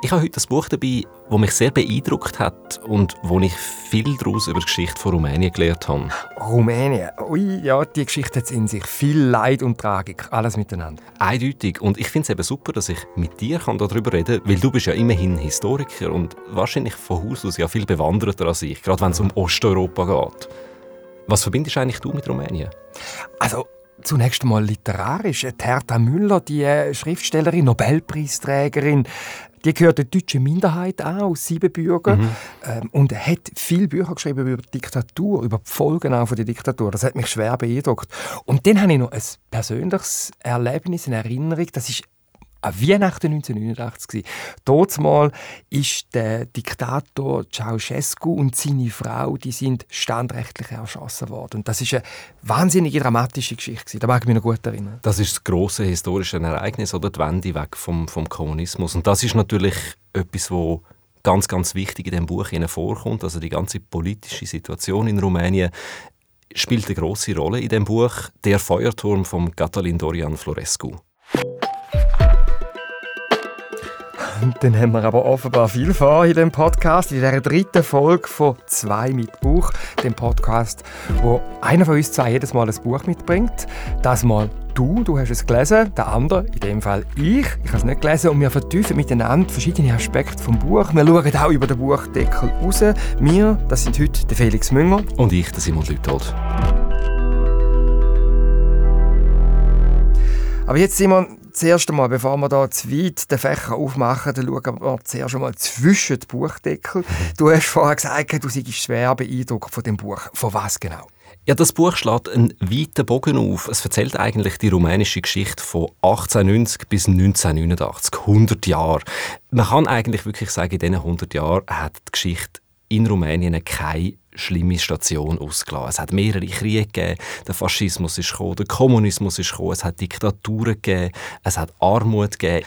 Ich habe heute ein Buch dabei, das mich sehr beeindruckt hat und wo ich viel daraus über die Geschichte von Rumänien gelernt habe. Rumänien? Ui, ja, die Geschichte hat in sich viel Leid und Tragik, alles miteinander. Eindeutig. Und ich finde es eben super, dass ich mit dir darüber reden kann, weil du bist ja immerhin Historiker und wahrscheinlich von Haus aus ja viel bewanderter als ich, gerade wenn es um Osteuropa geht. Was verbindest eigentlich du mit Rumänien? Also, Zunächst einmal literarisch. Hertha Müller, die äh, Schriftstellerin, Nobelpreisträgerin, die gehört der deutschen Minderheit an, aus Siebenbürger. Mhm. Ähm, und hat viele Bücher geschrieben über die Diktatur, über die Folgen auch von der Diktatur. Das hat mich schwer beeindruckt. Und dann habe ich noch ein persönliches Erlebnis in Erinnerung. Das ist an Weihnachten 1989. Dort mal ist der Diktator Ceausescu und seine Frau, die sind standrechtlich erschossen worden. Und das ist eine wahnsinnige dramatische Geschichte. Da mag ich mich noch gut erinnern. Das ist das große historische Ereignis oder die Wende weg vom, vom Kommunismus. Und das ist natürlich etwas, wo ganz, ganz wichtig in dem Buch vorkommt. Also die ganze politische Situation in Rumänien spielt eine große Rolle in dem Buch Der Feuerturm von Catalin Dorian Florescu. Dann haben wir aber offenbar viel vor in dem Podcast, in der dritten Folge von «Zwei mit Buch», dem Podcast, wo einer von uns zwei jedes Mal ein Buch mitbringt. Das Mal du, du hast es gelesen, der andere, in dem Fall ich, ich habe es nicht gelesen und wir vertiefen miteinander verschiedene Aspekte vom Buch. Wir schauen auch über den Buchdeckel raus. Wir, das sind heute der Felix Münger. Und ich, der Simon Lütold. Aber jetzt, Simon, zuerst einmal, bevor wir da zu weit den Fächer aufmachen, dann schauen wir zuerst einmal zwischen die Buchdeckel. Du hast vorher gesagt, du seist schwer beeindruckt von dem Buch. Von was genau? Ja, das Buch schlägt einen weiten Bogen auf. Es erzählt eigentlich die rumänische Geschichte von 1890 bis 1989, 100 Jahre. Man kann eigentlich wirklich sagen, in diesen 100 Jahren hat die Geschichte in Rumänien keine schlimme Station ausgelassen. Es hat mehrere Kriege gegeben, der Faschismus ist gekommen, der Kommunismus ist gekommen, es hat Diktaturen gegeben, es hat Armut gegeben.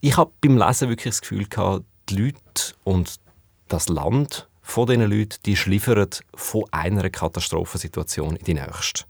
Ich habe beim Lesen wirklich das Gefühl gehabt, die Leute und das Land von diesen Leuten, die schliffern von einer Katastrophensituation in die nächste.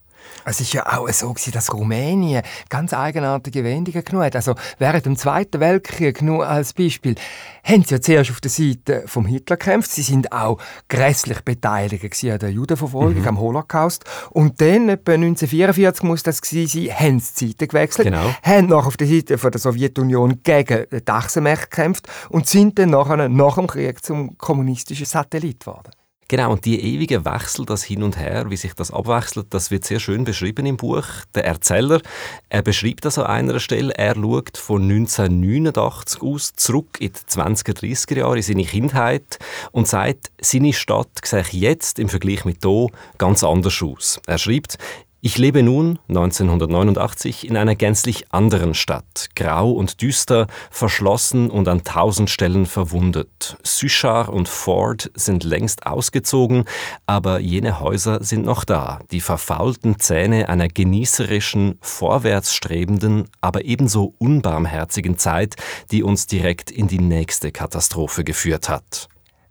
Es ist ja auch so, dass Rumänien ganz eigenartige Wendungen genommen hat. Also während dem Zweiten Weltkrieg, nur als Beispiel, haben sie ja zuerst auf der Seite vom Hitler gekämpft. Sie sind auch grässlich beteiligt an der Judenverfolgung, mhm. am Holocaust. Und dann, etwa 1944 muss das gewesen sein, haben sie die Seite gewechselt, genau. haben noch auf der Seite von der Sowjetunion gegen den Dachsenmächte gekämpft und sind dann nachher, nach dem Krieg zum kommunistischen Satellit geworden. Genau, und die ewigen Wechsel, das Hin und Her, wie sich das abwechselt, das wird sehr schön beschrieben im Buch. Der Erzähler, er beschreibt das an einer Stelle, er schaut von 1989 aus zurück in die 20er, 30er Jahre, in seine Kindheit und sagt, seine Stadt sehe jetzt im Vergleich mit hier ganz anders aus. Er schreibt, ich lebe nun, 1989, in einer gänzlich anderen Stadt. Grau und düster, verschlossen und an tausend Stellen verwundet. Suchar und Ford sind längst ausgezogen, aber jene Häuser sind noch da. Die verfaulten Zähne einer genießerischen, vorwärtsstrebenden, aber ebenso unbarmherzigen Zeit, die uns direkt in die nächste Katastrophe geführt hat.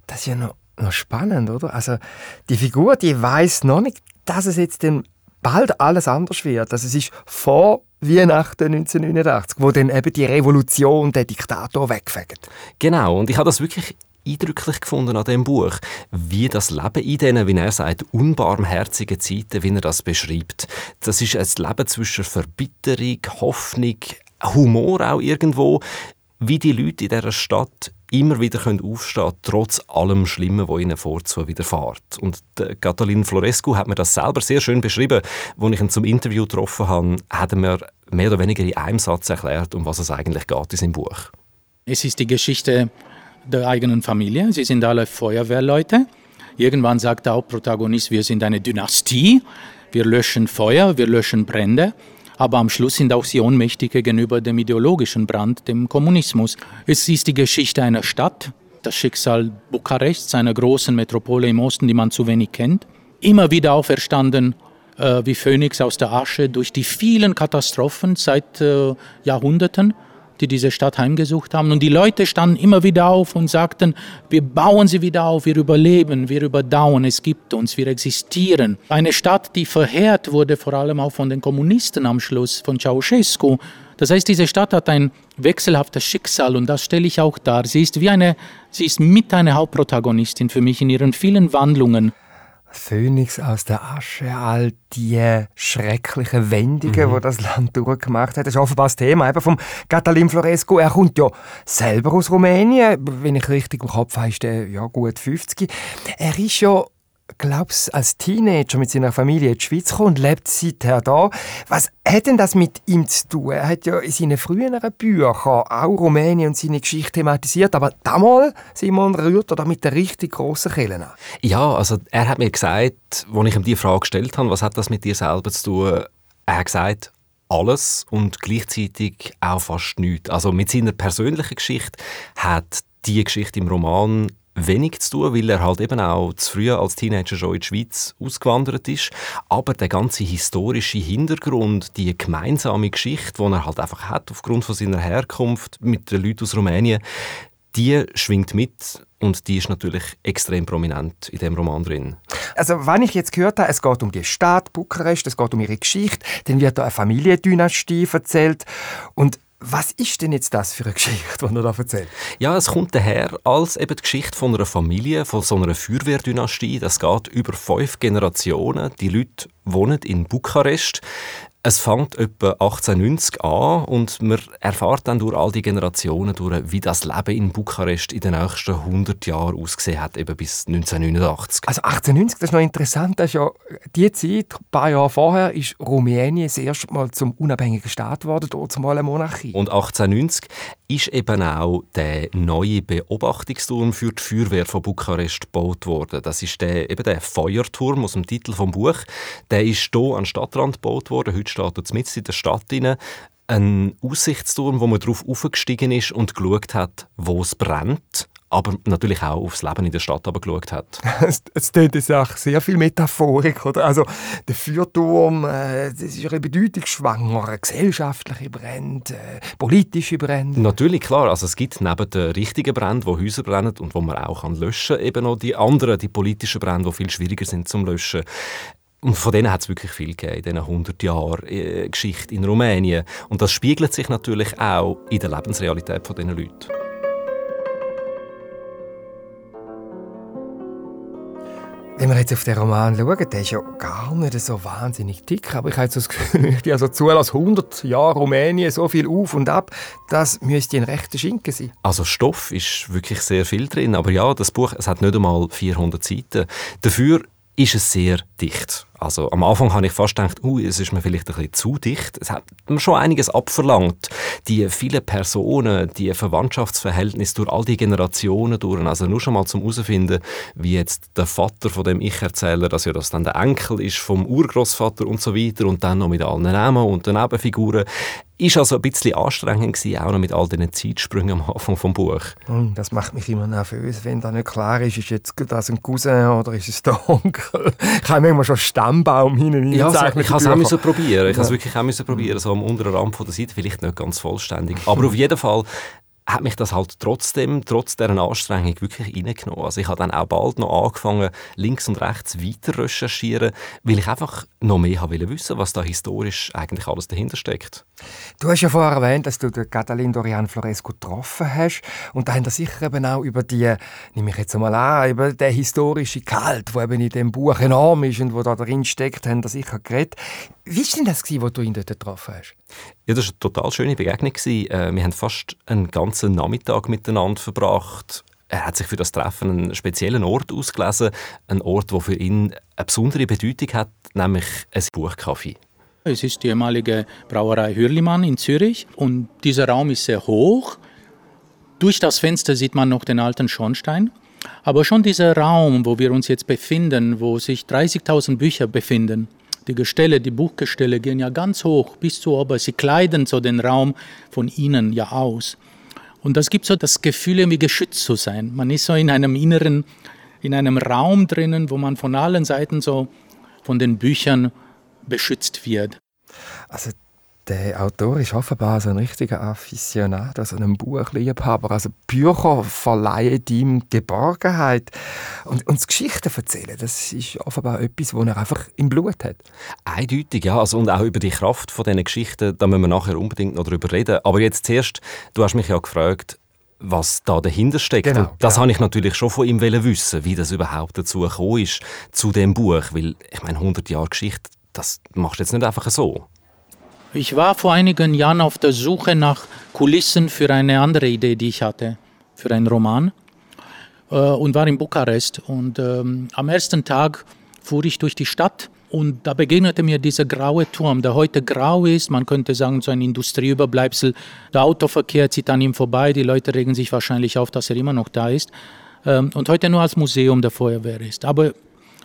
Das ist ja noch, noch spannend, oder? Also, die Figur, die weiß noch nicht, dass es jetzt den bald alles anders wird. Also es ist vor Weihnachten 1989, wo dann eben die Revolution der Diktator wegfegt. Genau, und ich habe das wirklich eindrücklich gefunden an dem Buch, wie das Leben in diesen, wie er sagt, unbarmherzigen Zeiten, wie er das beschreibt. Das ist ein Leben zwischen Verbitterung, Hoffnung, Humor auch irgendwo, wie die Leute in dieser Stadt immer wieder aufstehen können, trotz allem Schlimmen, was ihnen vorzu widerfährt. Und Catalin Florescu hat mir das selber sehr schön beschrieben. Als ich ihn zum Interview getroffen habe, hat er mir mehr oder weniger in einem Satz erklärt, um was es eigentlich geht in seinem Buch. Es ist die Geschichte der eigenen Familie. Sie sind alle Feuerwehrleute. Irgendwann sagt der Hauptprotagonist, wir sind eine Dynastie. Wir löschen Feuer, wir löschen Brände aber am Schluss sind auch sie ohnmächtig gegenüber dem ideologischen Brand, dem Kommunismus. Es ist die Geschichte einer Stadt, das Schicksal Bukarests, einer großen Metropole im Osten, die man zu wenig kennt. Immer wieder auferstanden äh, wie Phönix aus der Asche durch die vielen Katastrophen seit äh, Jahrhunderten die diese Stadt heimgesucht haben. Und die Leute standen immer wieder auf und sagten, wir bauen sie wieder auf, wir überleben, wir überdauern, es gibt uns, wir existieren. Eine Stadt, die verheert wurde, vor allem auch von den Kommunisten am Schluss, von Ceausescu, Das heißt, diese Stadt hat ein wechselhaftes Schicksal und das stelle ich auch dar. Sie ist wie eine, sie ist mit eine Hauptprotagonistin für mich in ihren vielen Wandlungen. Phönix aus der Asche, all die schrecklichen Wendungen, mhm. die das Land durchgemacht hat. Das ist offenbar das Thema eben vom Catalin Floresco. Er kommt ja selber aus Rumänien. Wenn ich richtig im Kopf habe, ist er ja gut 50. Er ist ja glaubst als Teenager mit seiner Familie in die Schweiz gekommen und lebt seither da. Was hat denn das mit ihm zu tun? Er hat ja in seinen früheren Büchern auch Rumänien und seine Geschichte thematisiert, aber damals, Simon, rührt er da mit der richtig grossen Kelle an. Ja, also er hat mir gesagt, als ich ihm die Frage gestellt habe, was hat das mit dir selber zu tun, er hat gesagt, alles und gleichzeitig auch fast nichts. Also mit seiner persönlichen Geschichte hat die Geschichte im Roman wenig zu tun, weil er halt eben auch zu früh als Teenager schon in die Schweiz ausgewandert ist. Aber der ganze historische Hintergrund, die gemeinsame Geschichte, die er halt einfach hat aufgrund von seiner Herkunft mit den Leuten aus Rumänien, die schwingt mit und die ist natürlich extrem prominent in dem Roman drin. Also, wenn ich jetzt gehört habe, es geht um die Stadt Bukarest, es geht um ihre Geschichte, dann wird da eine Familiendynastie erzählt und was ist denn jetzt das für eine Geschichte, die er da erzählt? Ja, es kommt daher als eben die Geschichte von einer Familie, von so einer Feuerwehrdynastie. Das geht über fünf Generationen. Die Leute wohnen in Bukarest. Es fängt etwa 1890 an und man erfahrt dann durch all die Generationen durch, wie das Leben in Bukarest in den nächsten 100 Jahren ausgesehen hat, eben bis 1989. Also 1890, das ist noch interessant, das ist ja die Zeit, ein paar Jahre vorher, ist Rumänien das erste Mal zum unabhängigen Staat geworden, dort mal eine Monarchie. Und 1890 ist eben auch der neue Beobachtungsturm für die Feuerwehr von Bukarest gebaut worden. Das ist der, eben der Feuerturm aus dem Titel vom Buch. Der ist hier an Stadtrand gebaut worden. Heute steht mitten in der Stadt rein. Ein Aussichtsturm, wo man darauf aufgestiegen ist und geschaut hat, wo es brennt aber natürlich auch aufs Leben in der Stadt aber geschaut hat. es tönt auch sehr viel Metaphorik, oder? Also der Feuerturm, äh, das ist eine bedeutungsschwanger, gesellschaftliche Brände, äh, politische Brände. Natürlich, klar. Also es gibt neben den richtigen Bränden, wo Häuser brennen und wo man auch kann löschen kann, eben noch die anderen, die politischen Brände, die viel schwieriger sind zum Löschen. Und von denen hat es wirklich viel gegeben in diesen 100 Jahren äh, Geschichte in Rumänien. Und das spiegelt sich natürlich auch in der Lebensrealität von diesen Leuten. Wenn wir jetzt auf den Roman schauen, der ist ja gar nicht so wahnsinnig dick, aber ich habe so das Gefühl, ich also zu als 100 Jahre Rumänien so viel auf und ab, das müsste ein rechter Schinken sein. Also Stoff ist wirklich sehr viel drin, aber ja, das Buch, es hat nicht einmal 400 Seiten. Dafür ist es sehr dicht. Also am Anfang habe ich fast gedacht, uh, es ist mir vielleicht ein bisschen zu dicht. Es hat mir schon einiges abverlangt. Die vielen Personen, die Verwandtschaftsverhältnisse durch all die Generationen durch. Also nur schon mal zum herausfinden, wie jetzt der Vater von dem Ich-Erzähler, dass ja das dann der Enkel ist vom Urgroßvater und so weiter und dann noch mit allen Namen und den Nebenfiguren. Ist also ein bisschen anstrengend gewesen, auch noch mit all diesen Zeitsprüngen am Anfang vom Buch. Hm, das macht mich immer nervös, wenn da nicht klar ist, ist jetzt das ein Cousin oder ist es der Onkel. Ich habe manchmal schon Stammbaum hinten ja, so, ich habe es auch müssen probieren. Ich ja. habe es wirklich auch müssen probieren, so am unteren Rand von der Seite, vielleicht nicht ganz vollständig. Aber auf jeden Fall hat mich das halt trotzdem, trotz dieser Anstrengung wirklich reingenommen. Also ich habe dann auch bald noch angefangen, links und rechts weiter recherchieren, weil ich einfach noch mehr habe wissen was da historisch eigentlich alles dahinter steckt. Du hast ja vorher erwähnt, dass du den Catalin Dorian Floresco getroffen hast und da haben wir sicher eben auch über die, nehme ich jetzt einmal an, über den historischen Kalt, der eben in dem Buch enorm ist und wo da drin steckt, haben wir sicher geredet. Wie war denn das, als du ihn dort getroffen hast? Ja, das war eine total schöne Begegnung. Äh, wir haben fast einen ganzen Nachmittag miteinander verbracht. Er hat sich für das Treffen einen speziellen Ort ausgelesen, einen Ort, der für ihn eine besondere Bedeutung hat, nämlich ein Buchcafé. Es ist die ehemalige Brauerei Hürlimann in Zürich und dieser Raum ist sehr hoch. Durch das Fenster sieht man noch den alten Schornstein. Aber schon dieser Raum, wo wir uns jetzt befinden, wo sich 30.000 Bücher befinden, die Gestelle, die Buchgestelle gehen ja ganz hoch bis zu oben. Sie kleiden so den Raum von innen ja aus. Und das gibt so das Gefühl, irgendwie geschützt zu sein. Man ist so in einem inneren, in einem Raum drinnen, wo man von allen Seiten so von den Büchern beschützt wird. Also Der Autor ist offenbar so ein richtiger Afficionado, so ein Buchliebhaber. Also Bücher verleihen ihm Geborgenheit. Und, und das Geschichten erzählen, das ist offenbar etwas, was er einfach im Blut hat. Eindeutig, ja. Also, und auch über die Kraft von diesen Geschichten, da müssen wir nachher unbedingt noch darüber reden. Aber jetzt zuerst, du hast mich ja gefragt, was da dahinter steckt. Genau, das genau. habe ich natürlich schon von ihm wissen, wie das überhaupt dazu gekommen ist, zu dem Buch. Weil, ich meine, 100 Jahre Geschichte, das machst du jetzt nicht einfach so. Ich war vor einigen Jahren auf der Suche nach Kulissen für eine andere Idee, die ich hatte, für einen Roman äh, und war in Bukarest. Und ähm, am ersten Tag fuhr ich durch die Stadt und da begegnete mir dieser graue Turm, der heute grau ist. Man könnte sagen, so ein Industrieüberbleibsel. Der Autoverkehr zieht an ihm vorbei. Die Leute regen sich wahrscheinlich auf, dass er immer noch da ist. Ähm, und heute nur als Museum der Feuerwehr ist. Aber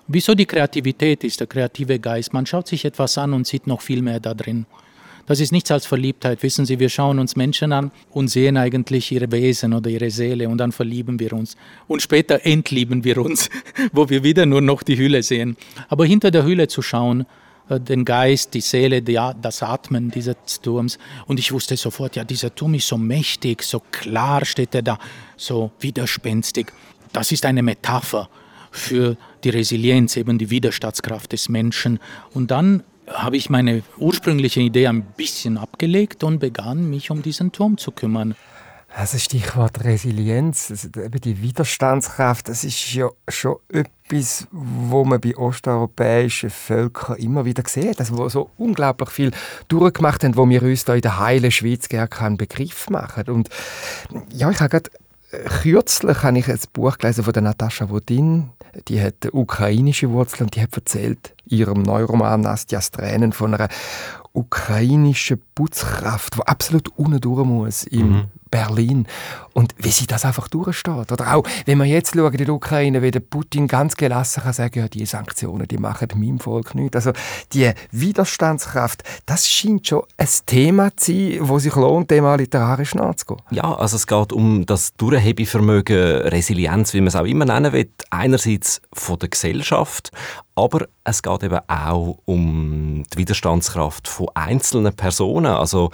wieso die Kreativität ist, der kreative Geist? Man schaut sich etwas an und sieht noch viel mehr da drin. Das ist nichts als Verliebtheit. Wissen Sie, wir schauen uns Menschen an und sehen eigentlich ihre Wesen oder ihre Seele und dann verlieben wir uns. Und später entlieben wir uns, wo wir wieder nur noch die Hülle sehen. Aber hinter der Hülle zu schauen, äh, den Geist, die Seele, das Atmen dieses Turms. Und ich wusste sofort, ja, dieser Turm ist so mächtig, so klar steht er da, so widerspenstig. Das ist eine Metapher für die Resilienz, eben die Widerstandskraft des Menschen. Und dann habe ich meine ursprüngliche Idee ein bisschen abgelegt und begann, mich um diesen Turm zu kümmern. Also Stichwort Resilienz, also die Widerstandskraft, das ist ja schon etwas, wo man bei osteuropäischen Völkern immer wieder sieht, also wo so unglaublich viel durchgemacht haben, wo wir uns da in der heilen Schweiz gerne keinen Begriff machen. Und ja, ich habe gerade kürzlich habe ich ein Buch gelesen von der Natascha Wodin. Die hat ukrainische Wurzeln und die hat erzählt, in ihrem Neuroman Nastjas Tränen von einer ukrainischen Putzkraft, die absolut unten durch muss im mhm. Berlin. Und wie sie das einfach durchsteht. Oder auch, wenn wir jetzt schauen, in der Ukraine, wie der Putin ganz gelassen kann sagen, ja, die Sanktionen, die machen meinem Volk nichts. Also die Widerstandskraft, das scheint schon ein Thema zu sein, wo sich lohnt, dem mal literarisch nachzugehen. Ja, also es geht um das Durchhebevermögen, Resilienz, wie man es auch immer nennen will. Einerseits von der Gesellschaft, aber es geht eben auch um die Widerstandskraft von einzelnen Personen. Also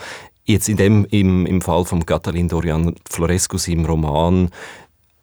jetzt in dem, im, im Fall von Catalin Dorian Florescu, im Roman,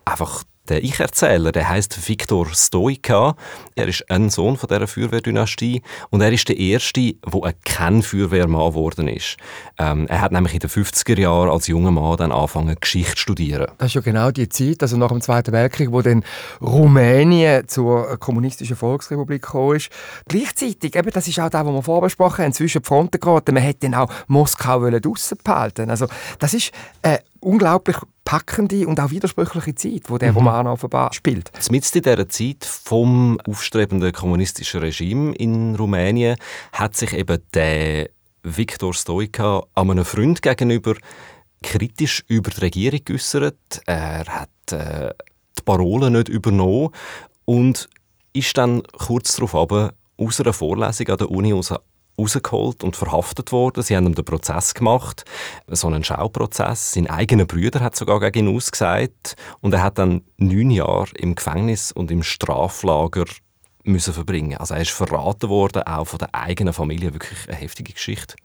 einfach der Ich-Erzähler, der heißt Viktor Stoika. Er ist ein Sohn von dieser Feuerwehrdynastie und er ist der erste, der kein Feuerwehrmann geworden ist. Ähm, er hat nämlich in den 50er Jahren als junger Mann dann angefangen Geschichte zu studieren. Das ist ja genau die Zeit, also nach dem Zweiten Weltkrieg, wo dann Rumänien zur kommunistischen Volksrepublik gekommen ist. Gleichzeitig, eben, das ist auch das, was wir vorbesprochen haben, zwischen Fronten geraten. Man hätte dann auch Moskau draussen behalten. Also das ist äh, unglaublich packende und auch widersprüchliche Zeit, wo der mhm. Roman offenbar spielt. Mitten in dieser Zeit vom aufstrebenden kommunistischen Regime in Rumänien hat sich eben der Viktor Stoika an einem Freund gegenüber kritisch über die Regierung geäußert. Er hat äh, die Parolen nicht übernommen und ist dann kurz darauf aus einer Vorlesung an der Uni rausgeholt und verhaftet worden. Sie haben ihm den Prozess gemacht, so einen Schauprozess. Sein eigener Brüder hat sogar gegen ihn ausgesagt und er hat dann neun Jahre im Gefängnis und im Straflager müssen verbringen. Also er ist verraten worden, auch von der eigenen Familie. Wirklich eine heftige Geschichte.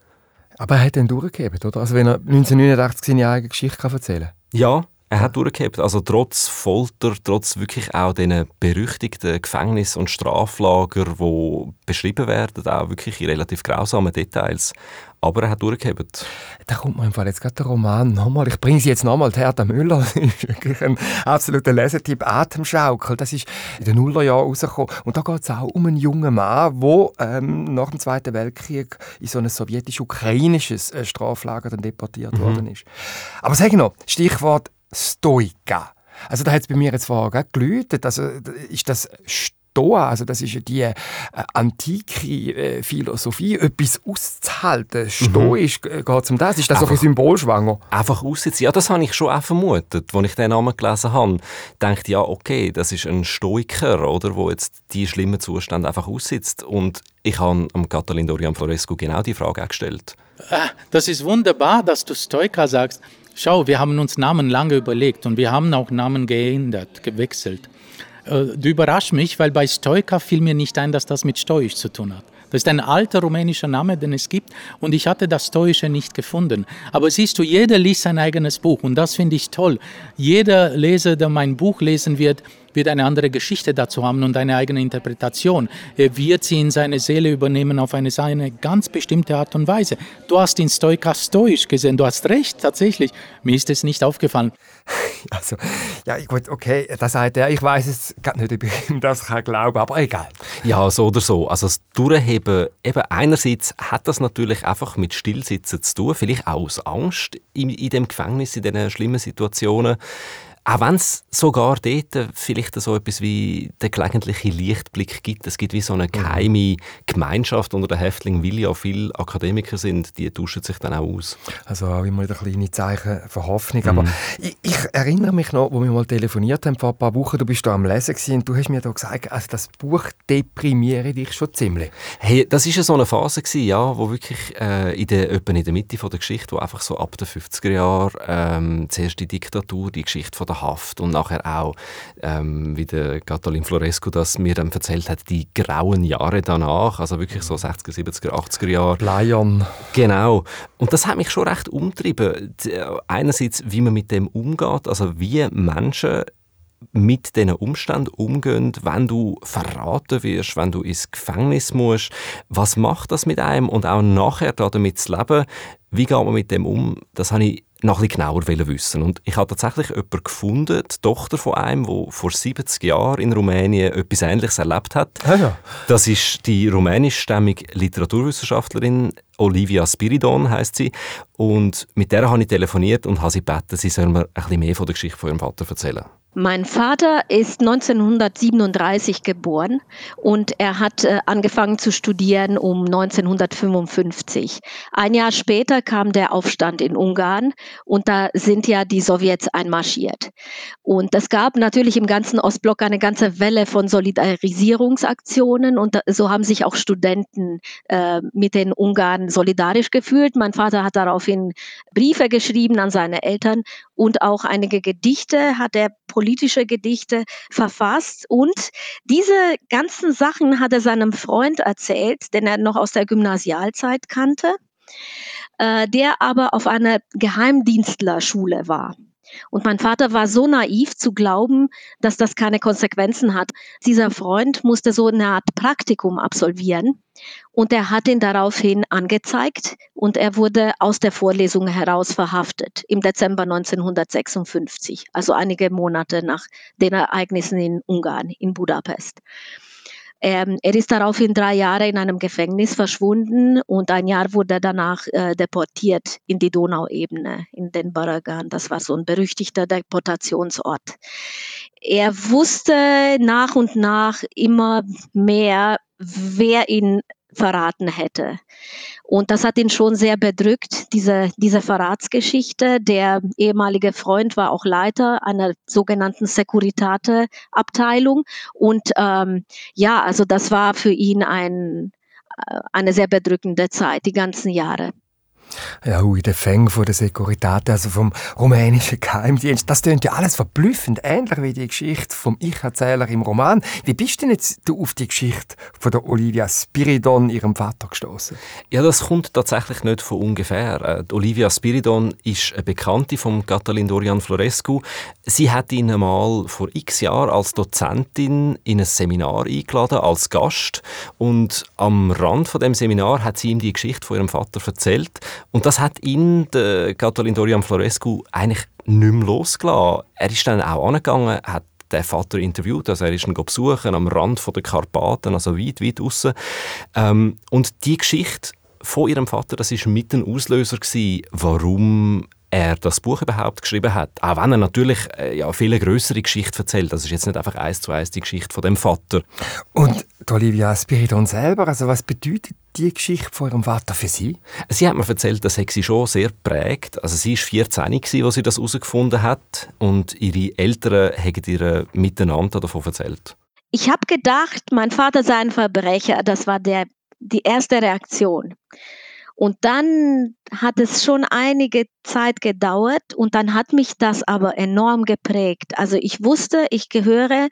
Aber er hat dann durchgegeben, oder? Also wenn er 1989 seine eigene Geschichte erzählen kann? Ja, er hat durchgehabt, also trotz Folter, trotz wirklich auch diesen berüchtigten Gefängnis- und Straflager, wo beschrieben werden, auch wirklich in relativ grausamen Details. Aber er hat durchgehabt. Da kommt mir im Fall jetzt gerade der Roman nochmal. Ich bringe sie jetzt nochmal. Hertha Müller das ist wirklich ein absoluter Lesetipp. Atemschaukel. Das ist in den Nullerjahren rausgekommen. Und da geht es auch um einen jungen Mann, der ähm, nach dem Zweiten Weltkrieg in so ein sowjetisch-ukrainisches äh, Straflager dann deportiert mhm. worden ist. Aber sag ich noch, Stichwort Stoika. Also da hat es bei mir jetzt vorher geläutet. Also ist das Stoa, also das ist ja die äh, antike äh, Philosophie, etwas auszuhalten. Stoisch mhm. geht es um das. Ist das einfach, auch ein Symbolschwanger? Einfach aussitzen. Ja, das habe ich schon auch vermutet. Als ich den Namen gelesen habe, dachte ich, ja, okay, das ist ein Stoiker, oder, wo jetzt die schlimmen Zustände einfach aussitzt. Und ich habe am Catalin Dorian Florescu genau die Frage gestellt. Ah, das ist wunderbar, dass du Stoiker sagst. Schau, wir haben uns Namen lange überlegt und wir haben auch Namen geändert, gewechselt. Äh, du überraschst mich, weil bei Stoika fiel mir nicht ein, dass das mit Stoisch zu tun hat. Das ist ein alter rumänischer Name, den es gibt. Und ich hatte das Stoische nicht gefunden. Aber siehst du, jeder liest sein eigenes Buch. Und das finde ich toll. Jeder Leser, der mein Buch lesen wird, wird eine andere Geschichte dazu haben und eine eigene Interpretation. Er wird sie in seine Seele übernehmen auf eine seine ganz bestimmte Art und Weise. Du hast ihn stoisch gesehen, du hast recht, tatsächlich. Mir ist es nicht aufgefallen. Also, ja, gut, okay, das sagt er. Ich weiß es gerade nicht, ob ich ihm das kann glauben aber egal. Ja, so oder so. Also das Durchheben, eben einerseits hat das natürlich einfach mit Stillsitzen zu tun, vielleicht auch aus Angst in, in dem Gefängnis, in diesen schlimmen Situationen. Auch wenn es sogar dort vielleicht so etwas wie den gelegentlichen Lichtblick gibt. Es gibt wie so eine mhm. geheime Gemeinschaft unter den Häftlingen, weil ja viele Akademiker sind, die tauschen sich dann auch aus. Also auch immer wieder kleine Zeichen von Hoffnung. Mhm. Aber ich, ich, erinnere mich noch, wo wir mal telefoniert haben vor ein paar Wochen, du bist da am Lesen und du hast mir da gesagt, also das Buch deprimiere dich schon ziemlich. Hey, das war so eine Phase gewesen, ja, wo wirklich äh, in der, in der Mitte von der Geschichte, wo einfach so ab den 50er Jahren ähm, zuerst die Diktatur, die Geschichte von der Haft und nachher auch, ähm, wie der Gattolin Florescu das mir dann erzählt hat, die grauen Jahre danach, also wirklich so 60er, 70er, 80er Jahre. Bleiern. Genau. Und das hat mich schon recht umtrieben. Einerseits, wie man mit dem umgeht, also wie Menschen mit diesen Umständen umgehen, wenn du verraten wirst, wenn du ins Gefängnis musst. Was macht das mit einem und auch nachher damit zu leben? Wie geht man mit dem um? Das habe ich noch ein genauer wissen. Und ich habe tatsächlich jemanden gefunden, die Tochter von einem, der vor 70 Jahren in Rumänien etwas Ähnliches erlebt hat. Ah ja. Das ist die rumänischstämmige Literaturwissenschaftlerin Olivia Spiridon heißt sie. Und mit der habe ich telefoniert und habe sie gebeten, sie soll mir ein bisschen mehr von der Geschichte von ihrem Vater erzählen. Mein Vater ist 1937 geboren und er hat äh, angefangen zu studieren um 1955. Ein Jahr später kam der Aufstand in Ungarn und da sind ja die Sowjets einmarschiert. Und es gab natürlich im ganzen Ostblock eine ganze Welle von Solidarisierungsaktionen und so haben sich auch Studenten äh, mit den Ungarn solidarisch gefühlt. Mein Vater hat daraufhin Briefe geschrieben an seine Eltern und auch einige Gedichte hat er politische Gedichte verfasst. Und diese ganzen Sachen hat er seinem Freund erzählt, den er noch aus der Gymnasialzeit kannte, äh, der aber auf einer Geheimdienstlerschule war. Und mein Vater war so naiv zu glauben, dass das keine Konsequenzen hat. Dieser Freund musste so eine Art Praktikum absolvieren und er hat ihn daraufhin angezeigt und er wurde aus der Vorlesung heraus verhaftet im Dezember 1956, also einige Monate nach den Ereignissen in Ungarn, in Budapest. Ähm, er ist daraufhin drei Jahre in einem Gefängnis verschwunden und ein Jahr wurde er danach äh, deportiert in die Donauebene, in den Baragan. Das war so ein berüchtigter Deportationsort. Er wusste nach und nach immer mehr, wer ihn verraten hätte. Und das hat ihn schon sehr bedrückt, diese, diese Verratsgeschichte. Der ehemalige Freund war auch Leiter einer sogenannten Securitate-Abteilung. Und ähm, ja, also das war für ihn ein, äh, eine sehr bedrückende Zeit, die ganzen Jahre. Ja, hui, der Fang von der Securitate, also vom rumänischen Geheimdienst, das klingt ja alles verblüffend ähnlich wie die Geschichte vom Ich-Erzähler im Roman. Wie bist du denn jetzt du auf die Geschichte von der Olivia Spiridon, ihrem Vater, gestoßen? Ja, das kommt tatsächlich nicht von ungefähr. Äh, Olivia Spiridon ist eine Bekannte von Catalin Dorian Florescu. Sie hat ihn einmal vor x Jahren als Dozentin in ein Seminar eingeladen, als Gast. Und am Rand von dem Seminar hat sie ihm die Geschichte von ihrem Vater erzählt. Und das hat ihn, der Catalin Dorian Florescu, eigentlich nicht mehr losgelassen. Er ist dann auch angegangen, hat den Vater interviewt, also er ist ihn besuchen am Rand der Karpaten, also weit, weit außen. Ähm, und die Geschichte von ihrem Vater, das ist mit ein Auslöser gewesen, warum er das Buch überhaupt geschrieben hat. Auch wenn er natürlich äh, ja, viele größere Geschichten erzählt. Das ist jetzt nicht einfach eins zu eins die Geschichte von dem Vater. Und Olivia Spiridon selber, also was bedeutet die Geschichte von ihrem Vater für sie? Sie hat mir erzählt, das hat sie schon sehr prägt. Also sie war 14, als sie das herausgefunden hat und ihre Eltern haben ihr miteinander davon erzählt. Ich habe gedacht, mein Vater sei ein Verbrecher. Das war der, die erste Reaktion. Und dann hat es schon einige Zeit gedauert und dann hat mich das aber enorm geprägt. Also ich wusste, ich gehöre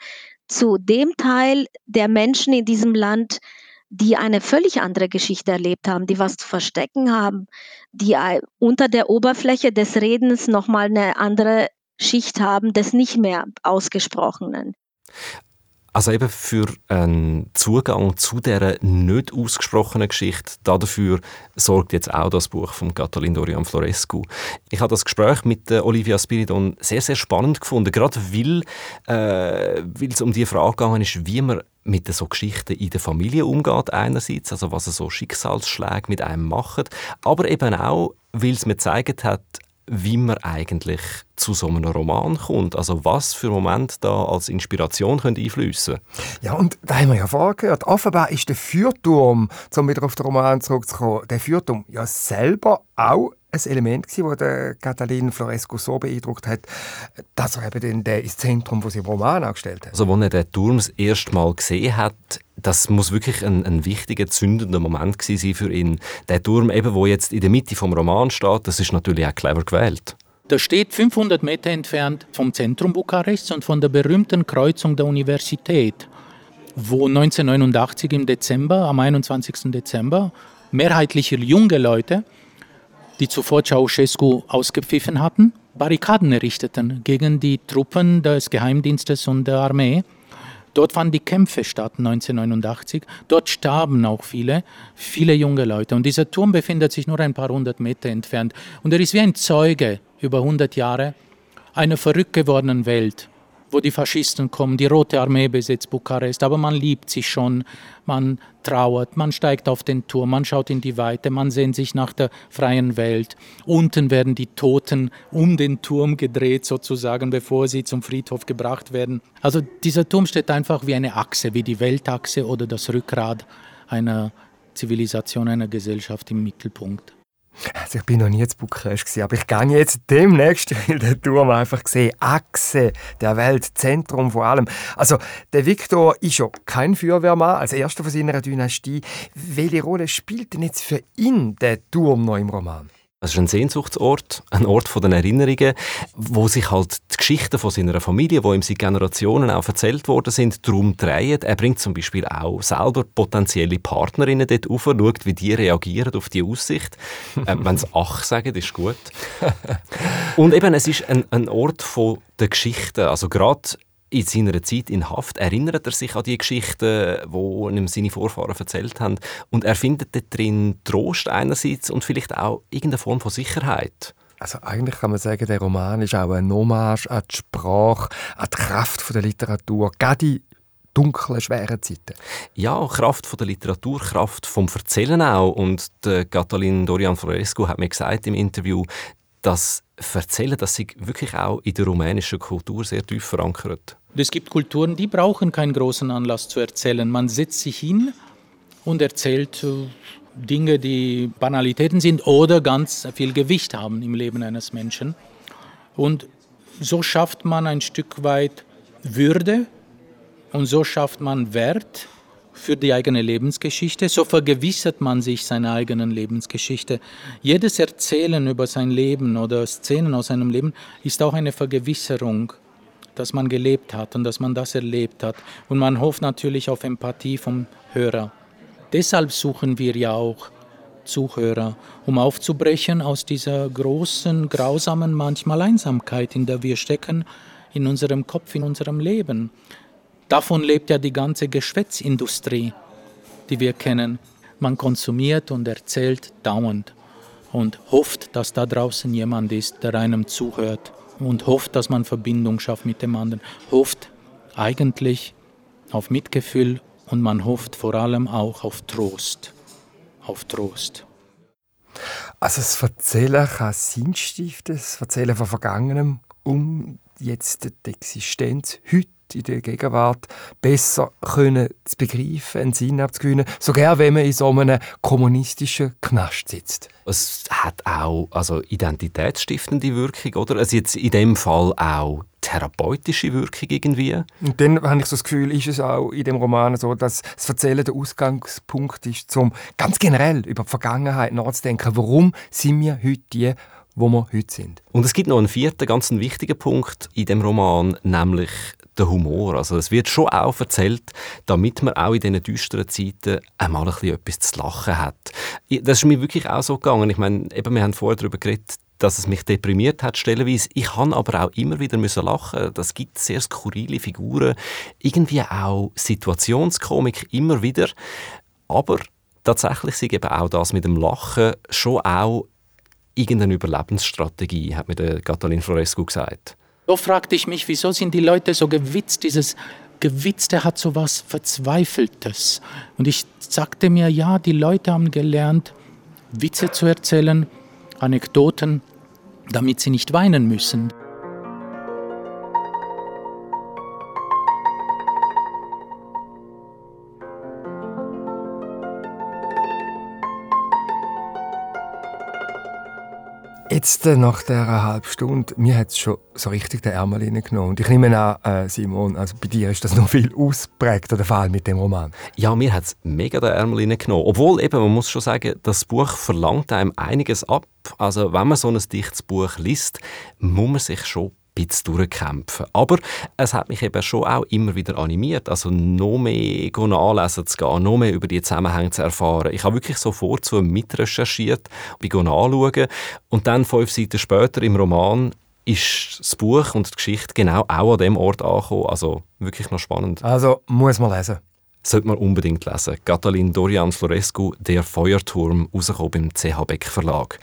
zu dem Teil der Menschen in diesem Land, die eine völlig andere Geschichte erlebt haben, die was zu verstecken haben, die unter der Oberfläche des Redens nochmal eine andere Schicht haben des nicht mehr Ausgesprochenen. Also eben für einen Zugang zu dieser nicht ausgesprochenen Geschichte, dafür sorgt jetzt auch das Buch von Catalin Dorian Florescu. Ich habe das Gespräch mit Olivia Spiridon sehr, sehr spannend gefunden, gerade weil, äh, weil es um die Frage gegangen ist, wie man mit so Geschichten in der Familie umgeht einerseits, also was so Schicksalsschläge mit einem machen, aber eben auch, weil es mir gezeigt hat, wie man eigentlich zu so einem Roman kommt. Also was für Momente da als Inspiration können einfließen Ja, und da haben wir ja vorher gehört. Offenbar ist der Fürturm, um wieder auf den Roman zurückzukommen, der Fürturm ja selber auch ein Element gewesen, das Catalin Floresco so beeindruckt hat, dass er eben den ins Zentrum von seinem Roman angestellt hat. Also als er den Turm das erste Mal gesehen hat, das muss wirklich ein, ein wichtiger, zündender Moment sein für ihn. Der Turm, eben, wo jetzt in der Mitte vom Roman steht, das ist natürlich auch clever gewählt. Der steht 500 Meter entfernt vom Zentrum Bukarests und von der berühmten Kreuzung der Universität, wo 1989 im Dezember, am 21. Dezember, mehrheitlich junge Leute die zuvor Ceausescu ausgepfiffen hatten, Barrikaden errichteten gegen die Truppen des Geheimdienstes und der Armee. Dort fanden die Kämpfe statt 1989. Dort starben auch viele, viele junge Leute. Und dieser Turm befindet sich nur ein paar hundert Meter entfernt. Und er ist wie ein Zeuge über 100 Jahre einer verrückt gewordenen Welt wo die Faschisten kommen. Die Rote Armee besetzt Bukarest, aber man liebt sich schon, man trauert, man steigt auf den Turm, man schaut in die Weite, man sehnt sich nach der freien Welt. Unten werden die Toten um den Turm gedreht, sozusagen, bevor sie zum Friedhof gebracht werden. Also dieser Turm steht einfach wie eine Achse, wie die Weltachse oder das Rückgrat einer Zivilisation, einer Gesellschaft im Mittelpunkt. Also ich bin noch nie zu Bukarest aber ich gehe jetzt demnächst in den Turm einfach sehen. Achse der Welt, Zentrum vor allem. Also der Viktor ist ja kein Feuerwehrmann, als erster von seiner Dynastie. Welche Rolle spielt denn jetzt für ihn der Turm noch im Roman? Es ist ein Sehnsuchtsort, ein Ort von den Erinnerungen, wo sich halt die Geschichten von seiner Familie, die ihm seit Generationen auch erzählt worden sind, darum drehen. Er bringt zum Beispiel auch selber potenzielle Partnerinnen dort auf, schaut, wie die reagieren auf die Aussicht. äh, Wenn sie «Ach» sagen, ist gut. Und eben, es ist ein, ein Ort von der Geschichte. Also gerade in seiner Zeit in Haft erinnert er sich an die Geschichten, die ihm seine Vorfahren erzählt haben. Und er findet dort drin Trost einerseits und vielleicht auch irgendeine Form von Sicherheit. Also eigentlich kann man sagen, der Roman ist auch ein Hommage an die Sprache, an die Kraft der Literatur, gerade in dunklen, schweren Zeiten. Ja, Kraft von der Literatur, Kraft vom Erzählen auch. Und der Catalin Dorian Florescu hat mir gesagt im Interview, dass Erzählen, das sich wirklich auch in der rumänischen Kultur sehr tief verankert. Es gibt Kulturen, die brauchen keinen großen Anlass zu erzählen. Man setzt sich hin und erzählt äh, Dinge, die Banalitäten sind oder ganz viel Gewicht haben im Leben eines Menschen. Und so schafft man ein Stück weit Würde und so schafft man Wert für die eigene Lebensgeschichte, so vergewissert man sich seiner eigenen Lebensgeschichte. Jedes Erzählen über sein Leben oder Szenen aus seinem Leben ist auch eine Vergewisserung, dass man gelebt hat und dass man das erlebt hat. Und man hofft natürlich auf Empathie vom Hörer. Deshalb suchen wir ja auch Zuhörer, um aufzubrechen aus dieser großen, grausamen, manchmal Einsamkeit, in der wir stecken, in unserem Kopf, in unserem Leben. Davon lebt ja die ganze Geschwätzindustrie, die wir kennen. Man konsumiert und erzählt dauernd und hofft, dass da draußen jemand ist, der einem zuhört und hofft, dass man Verbindung schafft mit dem anderen, hofft eigentlich auf Mitgefühl und man hofft vor allem auch auf Trost. Auf Trost. Also das Erzählen kann Sinn stiften, das Erzählen von Vergangenem, um jetzt die Existenz heute in der Gegenwart besser können zu begreifen, einen Sinn abzugewöhnen, sogar wenn man in so einem kommunistischen Knast sitzt. Es hat auch also identitätsstiftende Wirkung, oder? Also jetzt in dem Fall auch therapeutische Wirkung irgendwie. Und dann habe ich so das Gefühl, ist es auch in dem Roman so, dass das Erzählen der Ausgangspunkt ist, um ganz generell über die Vergangenheit nachzudenken. Warum sind wir heute die wo wir heute sind. Und es gibt noch einen vierten ganz wichtigen Punkt in dem Roman, nämlich der Humor. Also es wird schon auch erzählt, damit man auch in diesen düsteren Zeiten einmal ein bisschen etwas zu lachen hat. Das ist mir wirklich auch so gegangen. Ich meine, eben, wir haben vorher darüber geredet, dass es mich deprimiert hat stellenweise. Ich kann aber auch immer wieder müssen lachen. Das gibt sehr skurrile Figuren, irgendwie auch Situationskomik immer wieder. Aber tatsächlich ist eben auch das mit dem Lachen schon auch irgendeine Überlebensstrategie, hat mir der Catalin Florescu gesagt. So fragte ich mich, wieso sind die Leute so gewitzt? Dieses Gewitzte hat so was Verzweifeltes. Und ich sagte mir, ja, die Leute haben gelernt, Witze zu erzählen, Anekdoten, damit sie nicht weinen müssen. Jetzt, äh, nach dieser halben Stunde, mir hat es schon so richtig den Ärmel genommen. Und ich nehme an, äh, Simon, also bei dir ist das noch viel ausprägter, der Fall mit dem Roman. Ja, mir hat es mega den Ärmel genommen. Obwohl, eben, man muss schon sagen, das Buch verlangt einem einiges ab. Also, wenn man so ein dichtes Buch liest, muss man sich schon bisschen durchkämpfen. Aber es hat mich eben schon auch immer wieder animiert, also noch mehr nachlesen zu gehen, noch mehr über die Zusammenhänge zu erfahren. Ich habe wirklich sofort so mitrecherchiert, bin anschauen und dann fünf Seiten später im Roman ist das Buch und die Geschichte genau auch an dem Ort angekommen. Also wirklich noch spannend. Also muss man lesen. Sollte man unbedingt lesen. Catalin Dorian Florescu, «Der Feuerturm», rausgekommen beim CH Beck Verlag.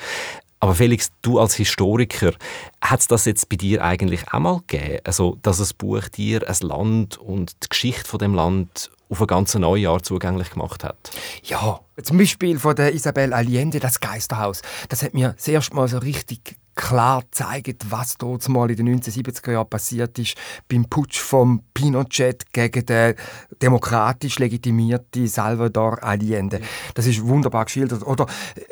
Aber Felix, du als Historiker, hat es das jetzt bei dir eigentlich auch mal gegeben? Also, dass ein Buch dir ein Land und die Geschichte von dem Land auf ein ganz neues Jahr zugänglich gemacht hat? Ja, zum Beispiel von der Isabel Allende, das Geisterhaus. Das hat mir das erste Mal so richtig klar zeigt, was dort mal in den 1970er Jahren passiert ist beim Putsch von Pinochet gegen den demokratisch legitimierten Salvador Allende. Das ist wunderbar geschildert. Oder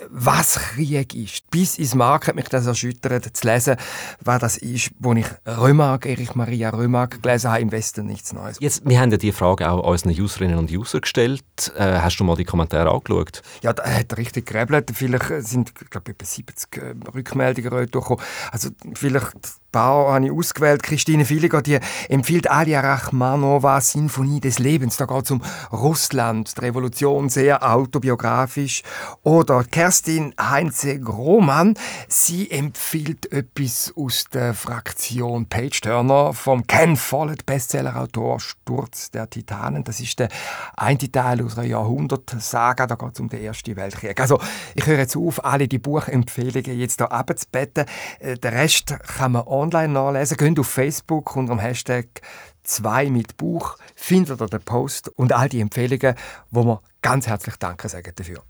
was Krieg ist. Bis ins Mark hat mich das erschüttert, zu lesen, was das ist, wo ich Römag, Erich Maria Römag gelesen habe, im Westen nichts Neues. Jetzt, wir haben ja die Frage auch unseren Userinnen und User gestellt. Äh, hast du mal die Kommentare angeschaut? Ja, da hat er richtig gerebelt. Vielleicht sind, ich glaube, etwa 70 äh, Rückmeldungen durchgekommen. Also vielleicht paar habe ich ausgewählt. Christine Villiger, die empfiehlt Alia Rachmanova Sinfonie des Lebens. Da geht es um Russland, die Revolution, sehr autobiografisch. Oder Kerstin Heinze-Grohmann, sie empfiehlt etwas aus der Fraktion Page Turner vom Ken Follett, Bestsellerautor Sturz der Titanen. Das ist der eine Teil aus einer Jahrhundertsaga, da geht es um den Ersten Weltkrieg. Also ich höre jetzt auf, alle die Buchempfehlungen jetzt hier abzubetten. Äh, den Rest kann man online nachlesen. Geht auf Facebook unter dem Hashtag 2 mit Buch, findet ihr den Post und all die Empfehlungen, wo wir ganz herzlich Danke sagen dafür.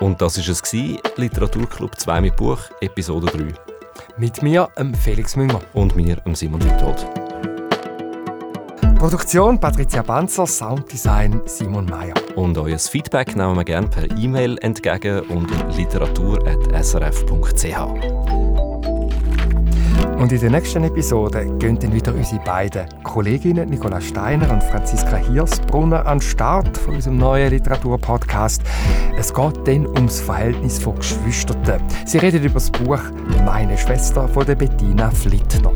Und das war es, Literaturclub 2 mit Buch, Episode 3. Mit mir, Felix Münger. Und mir, Simon Wittold. Produktion Patricia Banzer, Sounddesign Simon Mayer. Und euer Feedback nehmen wir gerne per E-Mail entgegen unter literatur.srf.ch. Und in der nächsten Episode gehen dann wieder unsere beiden Kolleginnen Nicola Steiner und Franziska Hirsbrunner an den Start von unserem neuen Literaturpodcast. Es geht dann ums Verhältnis von Geschwisterten. Sie reden über das Buch Meine Schwester von der Bettina Flittner.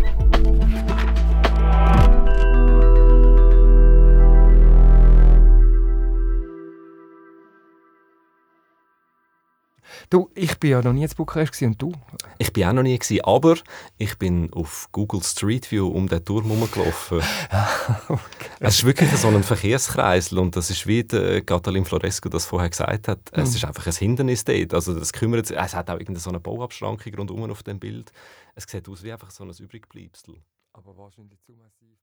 Du, ich bin ja noch nie in Bukarest und du? Ich bin auch noch nie gewesen, aber ich bin auf Google Street View um den Turm herumgelaufen. okay. Es ist wirklich so ein Verkehrskreisel und das ist wie der Catalin Floresco das vorher gesagt hat. Es mhm. ist einfach ein Hindernis dort. Also das kümmert sich, es hat auch irgendeine so eine Bauabschrankung rundum auf dem Bild. Es sieht aus wie einfach so ein Übrigbleibsel. Aber wahrscheinlich zu massiv.